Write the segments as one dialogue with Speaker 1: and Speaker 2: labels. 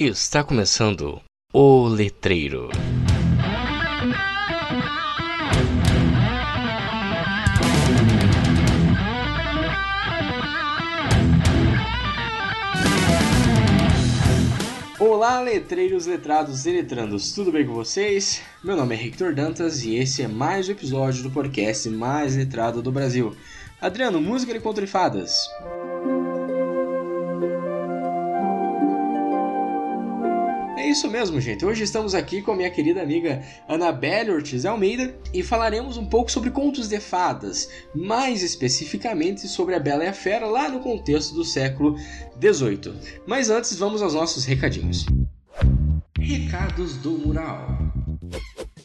Speaker 1: Está começando o Letreiro. Olá, letreiros, letrados e letrandos, tudo bem com vocês? Meu nome é Hector Dantas e esse é mais um episódio do podcast mais letrado do Brasil. Adriano, música de contra fadas. É isso mesmo, gente. Hoje estamos aqui com a minha querida amiga Anabelle Ortiz Almeida e falaremos um pouco sobre contos de fadas, mais especificamente sobre a Bela e a Fera lá no contexto do século XVIII. Mas antes, vamos aos nossos recadinhos. Recados do Mural.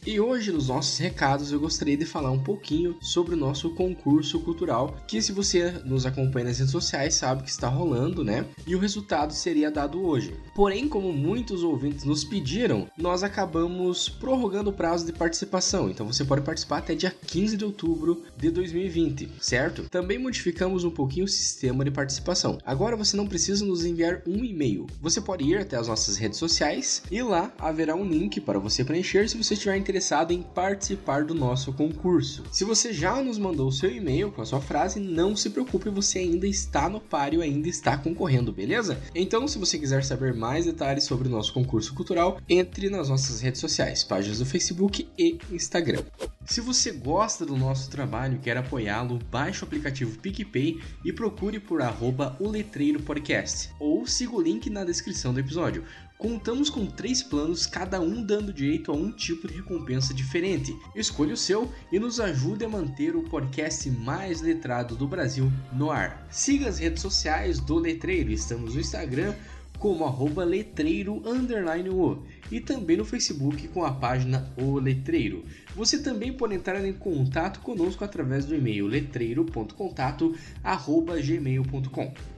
Speaker 1: E hoje, nos nossos recados, eu gostaria de falar um pouquinho sobre o nosso concurso cultural, que se você nos acompanha nas redes sociais sabe que está rolando, né? E o resultado seria dado hoje. Porém, como muitos ouvintes nos pediram, nós acabamos prorrogando o prazo de participação. Então você pode participar até dia 15 de outubro de 2020, certo? Também modificamos um pouquinho o sistema de participação. Agora você não precisa nos enviar um e-mail. Você pode ir até as nossas redes sociais e lá haverá um link para você preencher se você estiver interessado interessado em participar do nosso concurso. Se você já nos mandou o seu e-mail com a sua frase, não se preocupe, você ainda está no páreo, ainda está concorrendo, beleza? Então, se você quiser saber mais detalhes sobre o nosso concurso cultural, entre nas nossas redes sociais, páginas do Facebook e Instagram. Se você gosta do nosso trabalho e quer apoiá-lo, baixe o aplicativo PicPay e procure por arroba o Letreiro Podcast, ou siga o link na descrição do episódio. Contamos com três planos, cada um dando direito a um tipo de recompensa diferente. Escolha o seu e nos ajude a manter o podcast mais letrado do Brasil no ar. Siga as redes sociais do Letreiro, estamos no Instagram como arroba letreiro underline o e também no Facebook com a página O Letreiro. Você também pode entrar em contato conosco através do e-mail letreiro.contato@gmail.com.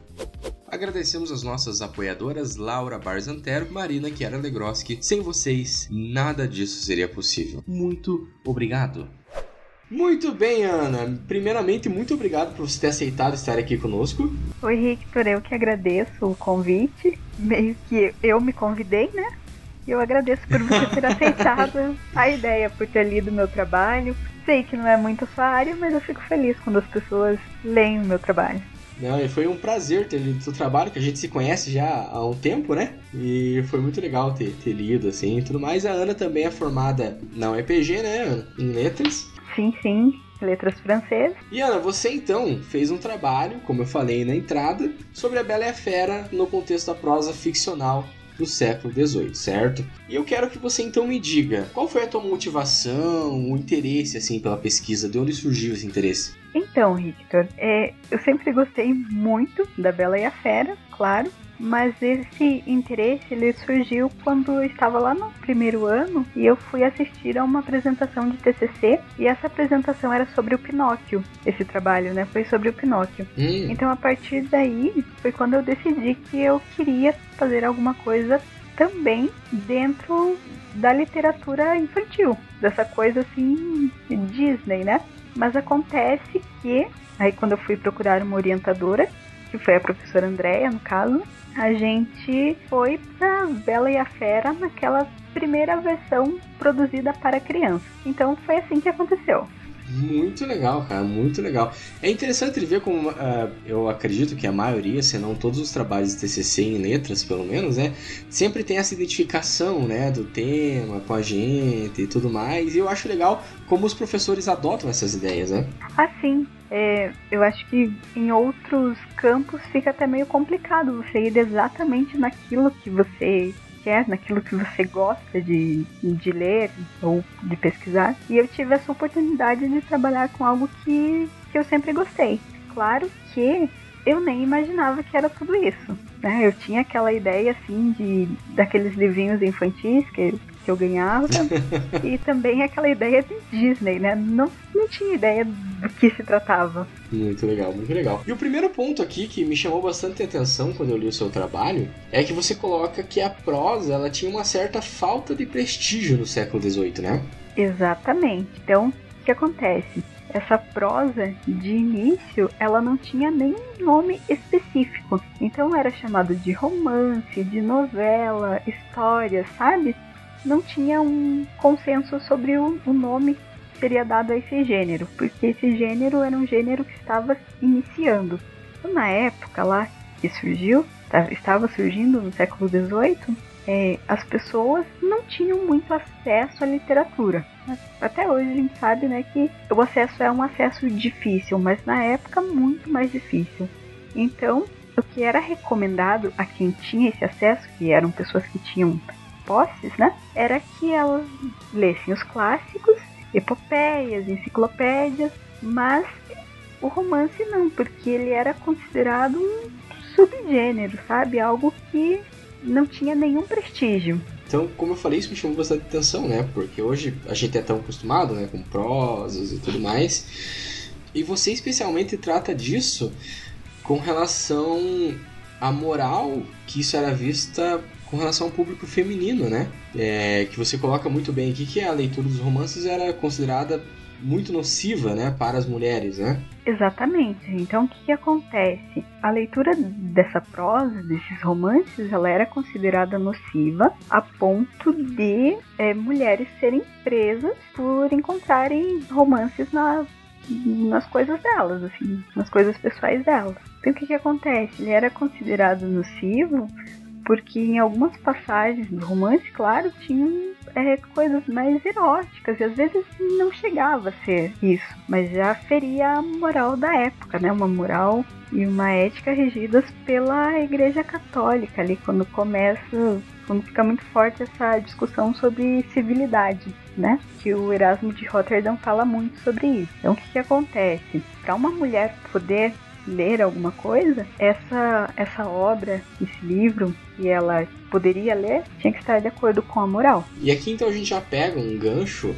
Speaker 1: Agradecemos as nossas apoiadoras Laura Barzantero, Marina Chiara Legroski. Sem vocês, nada disso seria possível. Muito obrigado. Muito bem, Ana. Primeiramente, muito obrigado por você ter aceitado estar aqui conosco.
Speaker 2: Oi, Victor. Eu que agradeço o convite. Meio que eu me convidei, né? E eu agradeço por você ter aceitado a ideia, por ter lido meu trabalho. Sei que não é muito sua área, mas eu fico feliz quando as pessoas leem o meu trabalho.
Speaker 1: Não, e foi um prazer ter lido o seu trabalho, que a gente se conhece já há um tempo, né? E foi muito legal ter, ter lido, assim, e tudo mais. A Ana também é formada na UEPG, né, Ana? Em letras.
Speaker 2: Sim, sim, letras francesas.
Speaker 1: E Ana, você então fez um trabalho, como eu falei na entrada, sobre a Bela e a Fera no contexto da prosa ficcional do século XVIII, certo? E eu quero que você então me diga qual foi a tua motivação, o interesse assim pela pesquisa, de onde surgiu esse interesse?
Speaker 2: Então, Victor, é, eu sempre gostei muito da Bela e a Fera, claro, mas esse interesse ele surgiu quando eu estava lá no primeiro ano e eu fui assistir a uma apresentação de TCC e essa apresentação era sobre o Pinóquio. Esse trabalho, né, foi sobre o Pinóquio.
Speaker 1: Hum.
Speaker 2: Então a partir daí foi quando eu decidi que eu queria fazer alguma coisa também dentro da literatura infantil, dessa coisa assim Disney, né? Mas acontece que aí quando eu fui procurar uma orientadora, que foi a professora Andréia, no caso, a gente foi pra Bela e a Fera naquela primeira versão produzida para criança. Então foi assim que aconteceu.
Speaker 1: Muito legal, cara, muito legal. É interessante ver como uh, eu acredito que a maioria, se não todos os trabalhos de TCC em letras, pelo menos, né, sempre tem essa identificação, né, do tema com a gente e tudo mais. E eu acho legal como os professores adotam essas ideias, né?
Speaker 2: Assim, é, eu acho que em outros campos fica até meio complicado você ir exatamente naquilo que você quer, naquilo que você gosta de, de ler ou de pesquisar. E eu tive essa oportunidade de trabalhar com algo que, que eu sempre gostei. Claro que eu nem imaginava que era tudo isso. Né? Eu tinha aquela ideia assim de daqueles livrinhos infantis que, que eu ganhava e também aquela ideia de Disney, né? Não, não tinha ideia do que se tratava.
Speaker 1: Muito legal, muito legal. E o primeiro ponto aqui que me chamou bastante atenção quando eu li o seu trabalho é que você coloca que a prosa ela tinha uma certa falta de prestígio no século XVIII, né?
Speaker 2: Exatamente. Então, o que acontece? Essa prosa de início, ela não tinha nenhum nome específico. Então era chamado de romance, de novela, história, sabe? Não tinha um consenso sobre o, o nome que seria dado a esse gênero, porque esse gênero era um gênero que estava iniciando. Então, na época lá que surgiu, estava surgindo no século XVIII, é, as pessoas não tinham muito acesso à literatura. Até hoje a gente sabe né, que o acesso é um acesso difícil, mas na época muito mais difícil. Então, o que era recomendado a quem tinha esse acesso, que eram pessoas que tinham posses, né, era que elas lessem os clássicos, epopeias, enciclopédias, mas o romance não, porque ele era considerado um subgênero, sabe? Algo que não tinha nenhum prestígio.
Speaker 1: Então, como eu falei, isso me chamou bastante atenção, né? Porque hoje a gente é tão acostumado, né, com prosas e tudo mais. E você especialmente trata disso com relação à moral que isso era vista com relação ao público feminino, né? É, que você coloca muito bem aqui que a leitura dos romances era considerada muito nociva, né, para as mulheres, né?
Speaker 2: Exatamente. Então, o que, que, acontece? A leitura dessa prosa, desses romances, ela era considerada nociva a ponto de é, mulheres serem presas por encontrarem romances na, nas coisas delas, assim, nas coisas pessoais delas. Então, o que, que acontece? Ele era considerado nocivo porque em algumas passagens do romance, claro, tinham é, coisas mais eróticas e às vezes não chegava a ser isso, mas já feria a moral da época, né? Uma moral e uma ética regidas pela Igreja Católica ali quando começa, quando fica muito forte essa discussão sobre civilidade, né? Que o Erasmo de Rotterdam fala muito sobre isso. Então o que, que acontece? Para uma mulher poder ler alguma coisa, essa, essa obra, esse livro que ela poderia ler, tinha que estar de acordo com a moral.
Speaker 1: E aqui então a gente já pega um gancho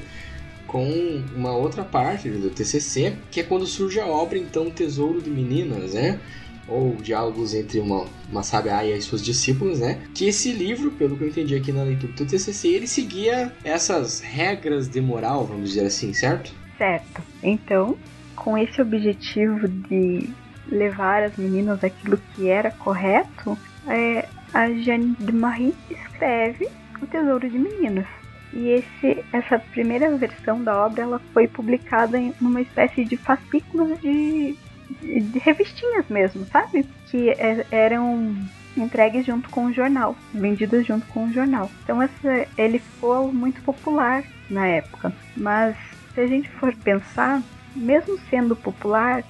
Speaker 1: com uma outra parte do TCC, que é quando surge a obra então Tesouro de Meninas, né? Ou diálogos entre uma, uma sábia e as suas discípulas, né? Que esse livro, pelo que eu entendi aqui na leitura do TCC, ele seguia essas regras de moral, vamos dizer assim, certo?
Speaker 2: Certo. Então, com esse objetivo de levar as meninas aquilo que era correto, é, a Jeanne de Marie escreve O Tesouro de Meninas. E esse, essa primeira versão da obra ela foi publicada em uma espécie de fascículos de, de, de revistinhas mesmo, sabe? Que é, eram entregues junto com o jornal, vendidas junto com o jornal. Então essa, ele ficou muito popular na época. Mas se a gente for pensar, mesmo sendo popular,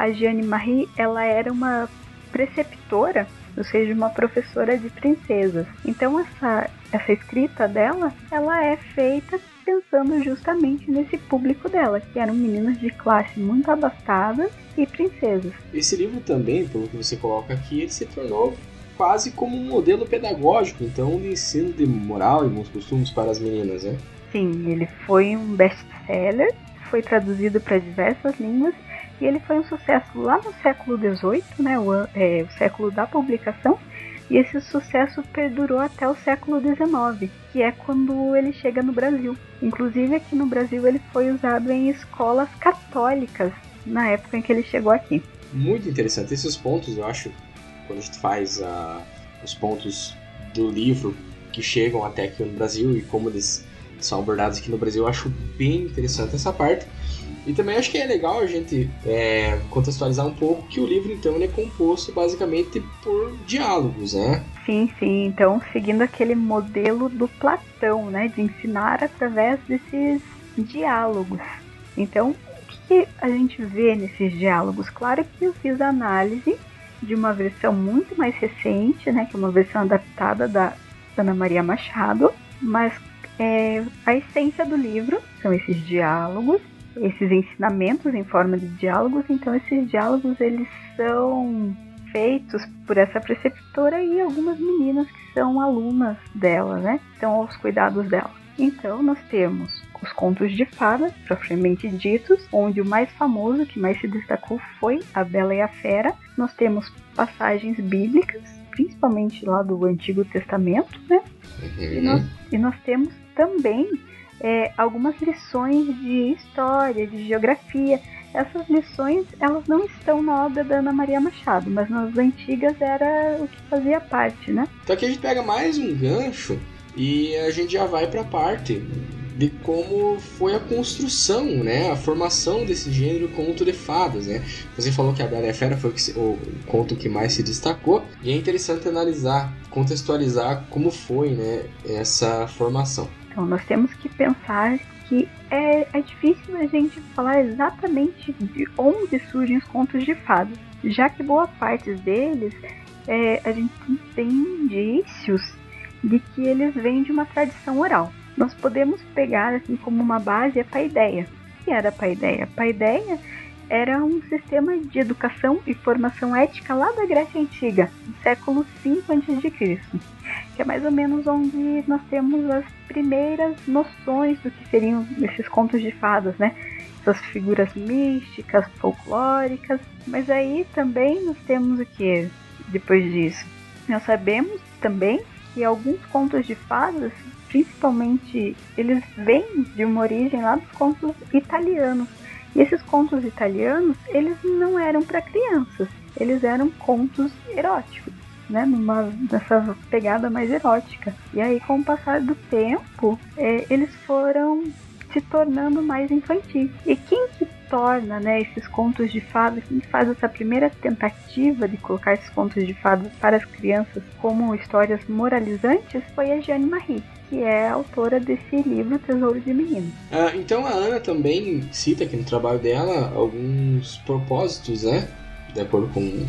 Speaker 2: a Jeanne Marie ela era uma preceptora, ou seja, uma professora de princesas. Então essa essa escrita dela, ela é feita pensando justamente nesse público dela, que eram meninas de classe muito abastada e princesas.
Speaker 1: Esse livro também, pelo que você coloca aqui, ele se tornou quase como um modelo pedagógico, então, de ensino de moral e bons costumes para as meninas, né?
Speaker 2: Sim, ele foi um best-seller, foi traduzido para diversas línguas e ele foi um sucesso lá no século XVIII, né, o, é, o século da publicação, e esse sucesso perdurou até o século XIX, que é quando ele chega no Brasil. Inclusive aqui no Brasil ele foi usado em escolas católicas na época em que ele chegou aqui.
Speaker 1: Muito interessante esses pontos, eu acho, quando a gente faz uh, os pontos do livro que chegam até aqui no Brasil e como eles são abordados aqui no Brasil, eu acho bem interessante essa parte. E também acho que é legal a gente é, contextualizar um pouco que o livro, então, é composto basicamente por diálogos, né?
Speaker 2: Sim, sim. Então, seguindo aquele modelo do Platão, né? De ensinar através desses diálogos. Então, o que a gente vê nesses diálogos? Claro que eu fiz a análise de uma versão muito mais recente, né? Que é uma versão adaptada da Ana Maria Machado. Mas é, a essência do livro são esses diálogos esses ensinamentos em forma de diálogos, então esses diálogos eles são feitos por essa preceptora e algumas meninas que são alunas dela, né? Estão aos cuidados dela. Então nós temos os contos de fadas, propriamente ditos, onde o mais famoso, que mais se destacou, foi a Bela e a Fera. Nós temos passagens bíblicas, principalmente lá do Antigo Testamento, né? Uhum. E, nós, e nós temos também é, algumas lições de história, de geografia. Essas lições elas não estão na obra da Ana Maria Machado, mas nas antigas era o que fazia parte, né?
Speaker 1: Então aqui a gente pega mais um gancho e a gente já vai para a parte de como foi a construção, né, a formação desse gênero conto de fadas, né? Você falou que a Bela e a Fera foi o conto que mais se destacou e é interessante analisar, contextualizar como foi, né, essa formação.
Speaker 2: Então nós temos que pensar que é, é difícil a gente falar exatamente de onde surgem os contos de fadas, já que boa parte deles é, a gente tem indícios de que eles vêm de uma tradição oral. Nós podemos pegar assim como uma base a paideia. O que era a paideia? A paideia era um sistema de educação e formação ética lá da Grécia Antiga, no século V a.C., que é mais ou menos onde nós temos as primeiras noções do que seriam esses contos de fadas, né? Essas figuras místicas, folclóricas. Mas aí também nós temos o que depois disso? Nós sabemos também que alguns contos de fadas, principalmente, eles vêm de uma origem lá dos contos italianos. E esses contos italianos, eles não eram para crianças, eles eram contos eróticos, né? Numa, nessa pegada mais erótica. E aí, com o passar do tempo, é, eles foram se tornando mais infantis. E quem que torna né, esses contos de fadas, quem faz essa primeira tentativa de colocar esses contos de fadas para as crianças como histórias moralizantes foi a Jeanne Marie que é autora desse livro Tesouro de Menino.
Speaker 1: Ah, então a Ana também cita aqui no trabalho dela alguns propósitos, né? De acordo com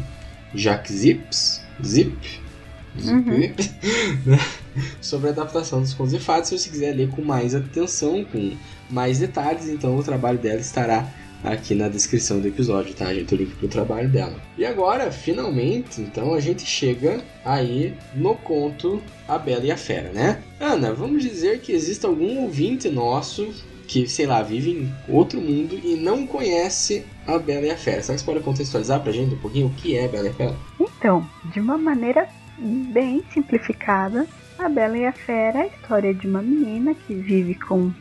Speaker 1: Jacques Zips, Zip, Zip uhum. sobre a adaptação dos contos de fadas. Se você quiser ler com mais atenção, com mais detalhes, então o trabalho dela estará aqui na descrição do episódio, tá, gente? O link pro trabalho dela. E agora, finalmente, então a gente chega aí no conto A Bela e a Fera, né? Ana, vamos dizer que existe algum ouvinte nosso que, sei lá, vive em outro mundo e não conhece a Bela e a Fera. Será que você pode contextualizar pra gente um pouquinho o que é Bela e a Fera?
Speaker 2: Então, de uma maneira bem simplificada, a Bela e a Fera é a história de uma menina que vive com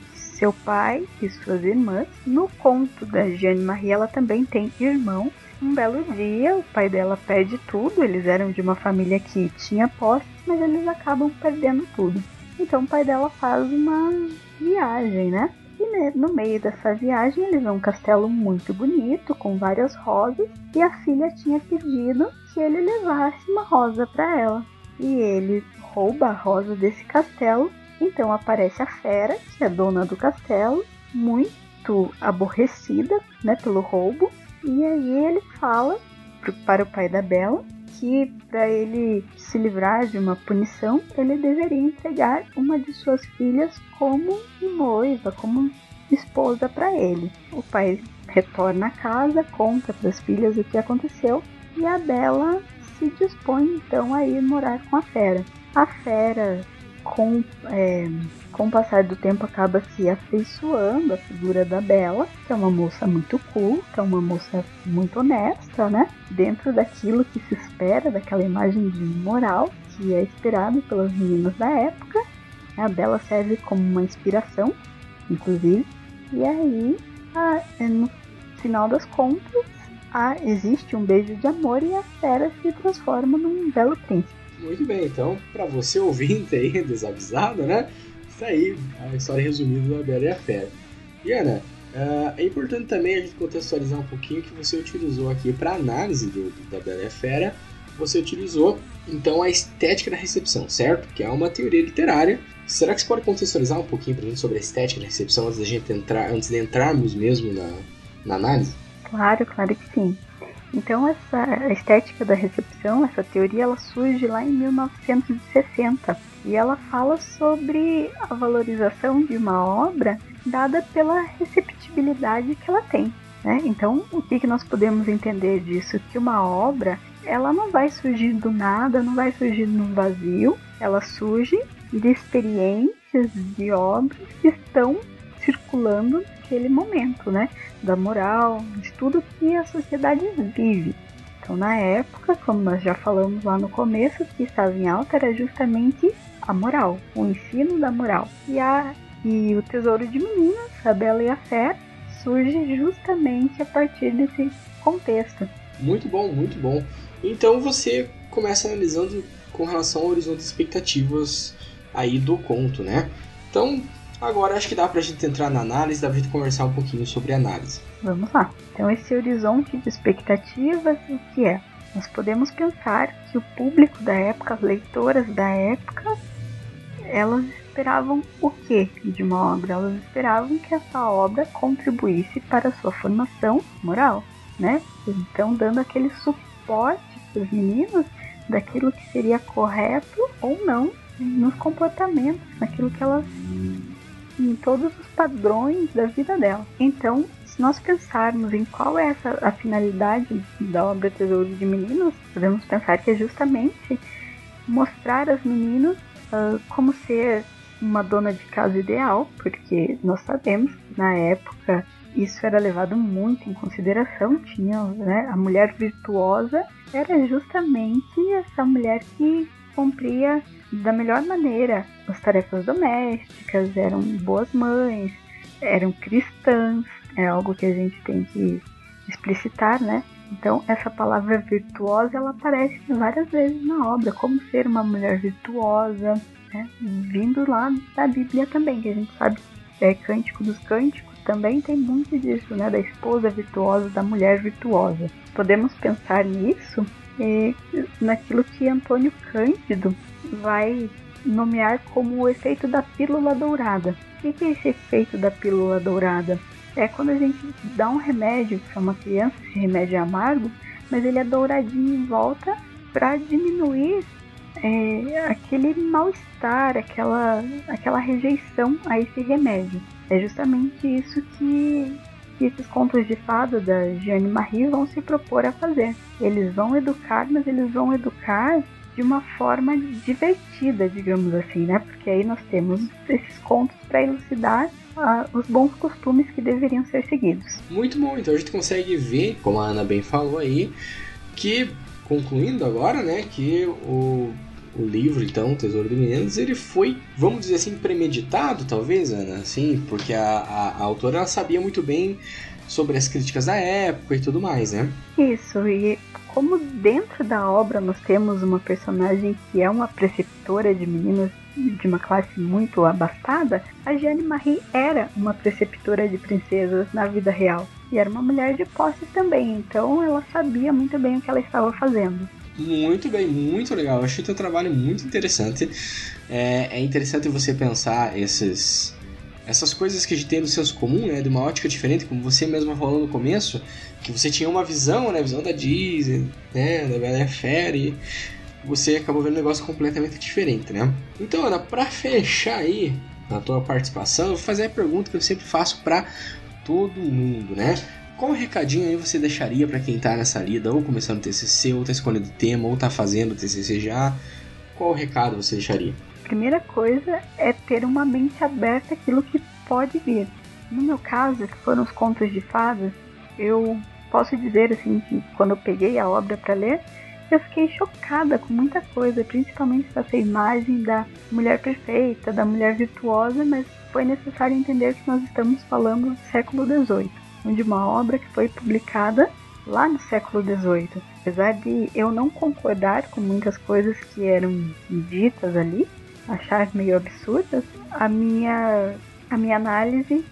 Speaker 2: seu pai e suas irmãs. No conto da Jeanne Marie, ela também tem irmão. Um belo dia, o pai dela perde tudo. Eles eram de uma família que tinha posses, mas eles acabam perdendo tudo. Então, o pai dela faz uma viagem, né? E no meio dessa viagem, eles vão um castelo muito bonito, com várias rosas, e a filha tinha pedido que ele levasse uma rosa para ela. E ele rouba a rosa desse castelo então aparece a fera, que é dona do castelo, muito aborrecida né, pelo roubo, e aí ele fala para o pai da Bela que para ele se livrar de uma punição, ele deveria entregar uma de suas filhas como noiva, como esposa para ele. O pai retorna à casa, conta para as filhas o que aconteceu e a Bela se dispõe então a ir morar com a fera. A fera com, é, com o passar do tempo acaba se afeiçoando a figura da Bela, que é uma moça muito culta, uma moça muito honesta, né? Dentro daquilo que se espera, daquela imagem de moral que é esperado pelas meninas da época. A Bela serve como uma inspiração, inclusive. E aí, a, é, no final das contas, a, existe um beijo de amor e a fera se transforma num belo príncipe.
Speaker 1: Muito bem, então, para você ouvinte aí, desavisado, né? Isso aí, a história resumida da Bela e a Fera. E Ana, uh, é importante também a gente contextualizar um pouquinho que você utilizou aqui para análise do, da Bela e a Fera. Você utilizou então a estética da recepção, certo? Que é uma teoria literária. Será que você pode contextualizar um pouquinho para a gente sobre a estética da recepção antes, da gente entrar, antes de entrarmos mesmo na, na análise?
Speaker 2: Claro, claro que sim. Então essa estética da recepção, essa teoria, ela surge lá em 1960 e ela fala sobre a valorização de uma obra dada pela receptibilidade que ela tem. Né? Então, o que, que nós podemos entender disso? Que uma obra ela não vai surgir do nada, não vai surgir no vazio, ela surge de experiências de obras que estão circulando naquele momento, né? Da moral, de tudo que a sociedade vive. Então, na época, como nós já falamos lá no começo, o que estava em alta era justamente a moral, o ensino da moral. E a E o Tesouro de Meninas, a Bela e a Fera, surge justamente a partir desse contexto.
Speaker 1: Muito bom, muito bom. Então você começa analisando com relação ao horizonte de expectativas aí do conto, né? Então, agora acho que dá pra gente entrar na análise, dá pra gente conversar um pouquinho sobre análise.
Speaker 2: Vamos lá. Então, esse horizonte de expectativas, o que é? Nós podemos pensar que o público da época, as leitoras da época, elas esperavam o que de uma obra? Elas esperavam que essa obra contribuísse para a sua formação moral, né? Então, dando aquele suporte para os meninos daquilo que seria correto ou não nos comportamentos, naquilo que elas. Em todos os padrões da vida dela. Então, se nós pensarmos em qual é essa, a finalidade da obra Tesouro de Meninos, podemos pensar que é justamente mostrar às meninas uh, como ser uma dona de casa ideal, porque nós sabemos que na época isso era levado muito em consideração. Tinha né, a mulher virtuosa era justamente essa mulher que cumpria da melhor maneira as tarefas domésticas, eram boas mães, eram cristãs, é algo que a gente tem que explicitar, né? Então, essa palavra virtuosa ela aparece várias vezes na obra, como ser uma mulher virtuosa, né? vindo lá da Bíblia também, que a gente sabe é Cântico dos Cânticos também tem muito disso, né? Da esposa virtuosa, da mulher virtuosa. Podemos pensar nisso é, naquilo que Antônio Cândido vai nomear como o efeito da pílula dourada. O que é esse efeito da pílula dourada? É quando a gente dá um remédio para uma criança, esse remédio é amargo, mas ele é douradinho em volta para diminuir é, aquele mal-estar, aquela, aquela rejeição a esse remédio. É justamente isso que, que esses contos de fada da Jeanne Marie vão se propor a fazer. Eles vão educar, mas eles vão educar de uma forma divertida, digamos assim, né? Porque aí nós temos esses contos para elucidar uh, os bons costumes que deveriam ser seguidos.
Speaker 1: Muito bom, então a gente consegue ver, como a Ana bem falou aí, que concluindo agora, né, que o o livro, então, Tesouro de Meninos, ele foi, vamos dizer assim, premeditado, talvez, Ana, assim, porque a, a, a autora sabia muito bem sobre as críticas da época e tudo mais, né?
Speaker 2: Isso, e como dentro da obra nós temos uma personagem que é uma preceptora de meninas de uma classe muito abastada, a Jeanne Marie era uma preceptora de princesas na vida real. E era uma mulher de posse também, então ela sabia muito bem o que ela estava fazendo.
Speaker 1: Muito bem, muito legal. Eu achei teu trabalho muito interessante. É, é interessante você pensar esses, essas coisas que a gente tem no senso comum, né, de uma ótica diferente, como você mesmo falou no começo, que você tinha uma visão, né, visão da Disney, né, da Bela Fera, e você acabou vendo um negócio completamente diferente, né? Então, Ana, para fechar aí a tua participação, eu vou fazer a pergunta que eu sempre faço para todo mundo, né? Qual recadinho aí você deixaria para quem tá nessa lida, ou começando o TCC, ou tá escolhendo o tema, ou tá fazendo o TCC já? Qual recado você deixaria?
Speaker 2: Primeira coisa é ter uma mente aberta àquilo que pode vir. No meu caso, que foram os contos de fadas, eu posso dizer assim que quando eu peguei a obra para ler, eu fiquei chocada com muita coisa, principalmente essa imagem da mulher perfeita, da mulher virtuosa, mas foi necessário entender que nós estamos falando do século XVIII de uma obra que foi publicada lá no século XVIII. Apesar de eu não concordar com muitas coisas que eram ditas ali, achar meio absurdas, a minha, a minha análise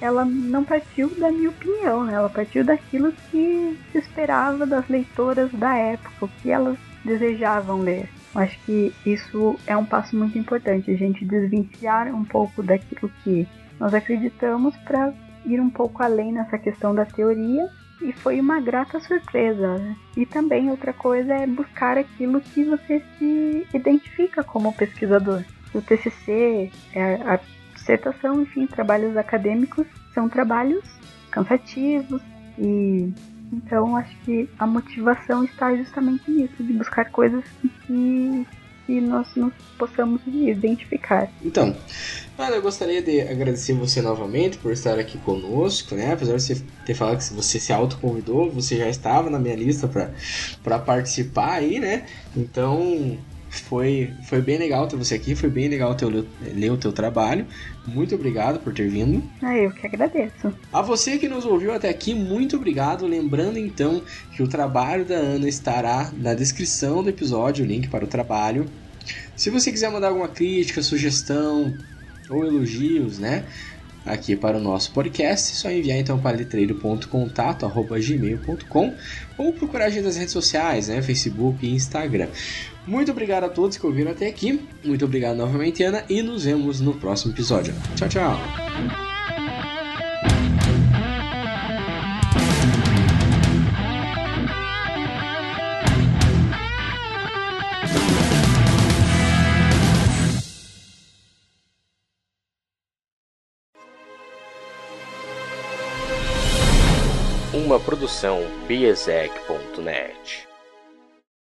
Speaker 2: ela não partiu da minha opinião, né? ela partiu daquilo que se esperava das leitoras da época, o que elas desejavam ler. Acho que isso é um passo muito importante, a gente desvencilhar um pouco daquilo que nós acreditamos para ir um pouco além nessa questão da teoria e foi uma grata surpresa. Né? E também outra coisa é buscar aquilo que você se identifica como pesquisador. O TCC, é a dissertação, enfim, trabalhos acadêmicos são trabalhos cansativos e então acho que a motivação está justamente nisso, de buscar coisas que que nós nos possamos identificar.
Speaker 1: Então, eu gostaria de agradecer você novamente por estar aqui conosco, né? Apesar de você ter falado que você se autoconvidou, você já estava na minha lista para participar aí, né? Então, Foi, foi bem legal ter você aqui, foi bem legal ter, ler o teu trabalho. Muito obrigado por ter vindo.
Speaker 2: Ah, eu que agradeço.
Speaker 1: A você que nos ouviu até aqui, muito obrigado. Lembrando então que o trabalho da Ana estará na descrição do episódio, o link para o trabalho. Se você quiser mandar alguma crítica, sugestão ou elogios, né? Aqui para o nosso podcast, é só enviar então para letreiro.contato@gmail.com ou procurar a gente nas redes sociais, né, Facebook e Instagram. Muito obrigado a todos que ouviram até aqui. Muito obrigado novamente, Ana, e nos vemos no próximo episódio. Tchau, tchau.
Speaker 3: Produção biesec.net.